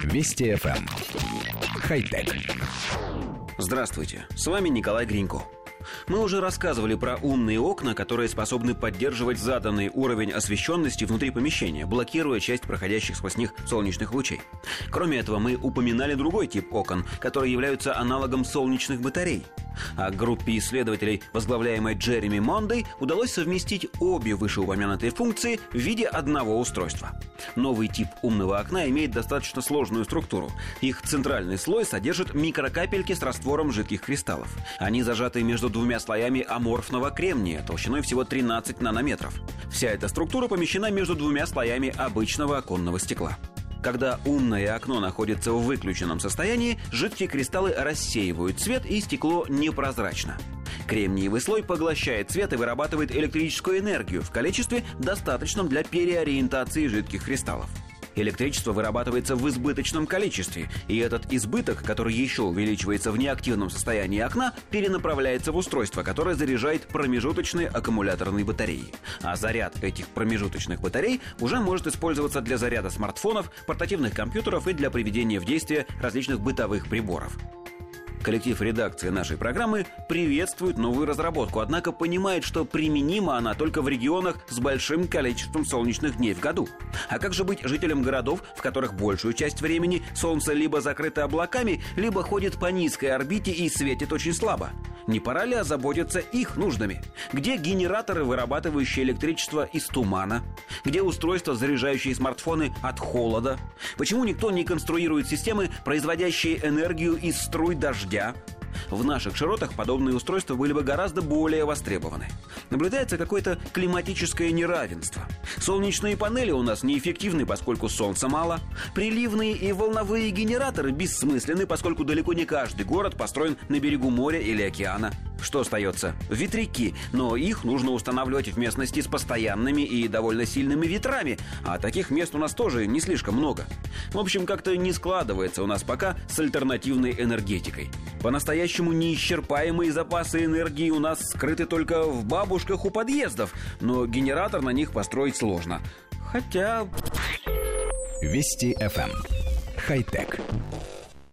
Вести FM. Эм. Хай-тек. Здравствуйте, с вами Николай Гринько. Мы уже рассказывали про умные окна, которые способны поддерживать заданный уровень освещенности внутри помещения, блокируя часть проходящих сквозь них солнечных лучей. Кроме этого, мы упоминали другой тип окон, которые являются аналогом солнечных батарей. А группе исследователей, возглавляемой Джереми Мондой, удалось совместить обе вышеупомянутые функции в виде одного устройства. Новый тип умного окна имеет достаточно сложную структуру. Их центральный слой содержит микрокапельки с раствором жидких кристаллов. Они зажаты между двумя слоями аморфного кремния толщиной всего 13 нанометров. Вся эта структура помещена между двумя слоями обычного оконного стекла. Когда умное окно находится в выключенном состоянии, жидкие кристаллы рассеивают цвет и стекло непрозрачно. Кремниевый слой поглощает свет и вырабатывает электрическую энергию в количестве, достаточном для переориентации жидких кристаллов. Электричество вырабатывается в избыточном количестве, и этот избыток, который еще увеличивается в неактивном состоянии окна, перенаправляется в устройство, которое заряжает промежуточные аккумуляторные батареи. А заряд этих промежуточных батарей уже может использоваться для заряда смартфонов, портативных компьютеров и для приведения в действие различных бытовых приборов. Коллектив редакции нашей программы приветствует новую разработку, однако понимает, что применима она только в регионах с большим количеством солнечных дней в году. А как же быть жителям городов, в которых большую часть времени Солнце либо закрыто облаками, либо ходит по низкой орбите и светит очень слабо? Не пора ли озаботиться их нуждами? Где генераторы, вырабатывающие электричество из тумана? Где устройства, заряжающие смартфоны от холода? Почему никто не конструирует системы, производящие энергию из струй дождя? В наших широтах подобные устройства были бы гораздо более востребованы. Наблюдается какое-то климатическое неравенство. Солнечные панели у нас неэффективны, поскольку солнца мало. Приливные и волновые генераторы бессмысленны, поскольку далеко не каждый город построен на берегу моря или океана. Что остается? Ветряки, но их нужно устанавливать в местности с постоянными и довольно сильными ветрами, а таких мест у нас тоже не слишком много. В общем, как-то не складывается у нас пока с альтернативной энергетикой. По-настоящему неисчерпаемые запасы энергии у нас скрыты только в бабушках у подъездов, но генератор на них построить сложно. Хотя... Вести FM. Эм. Хай-тек.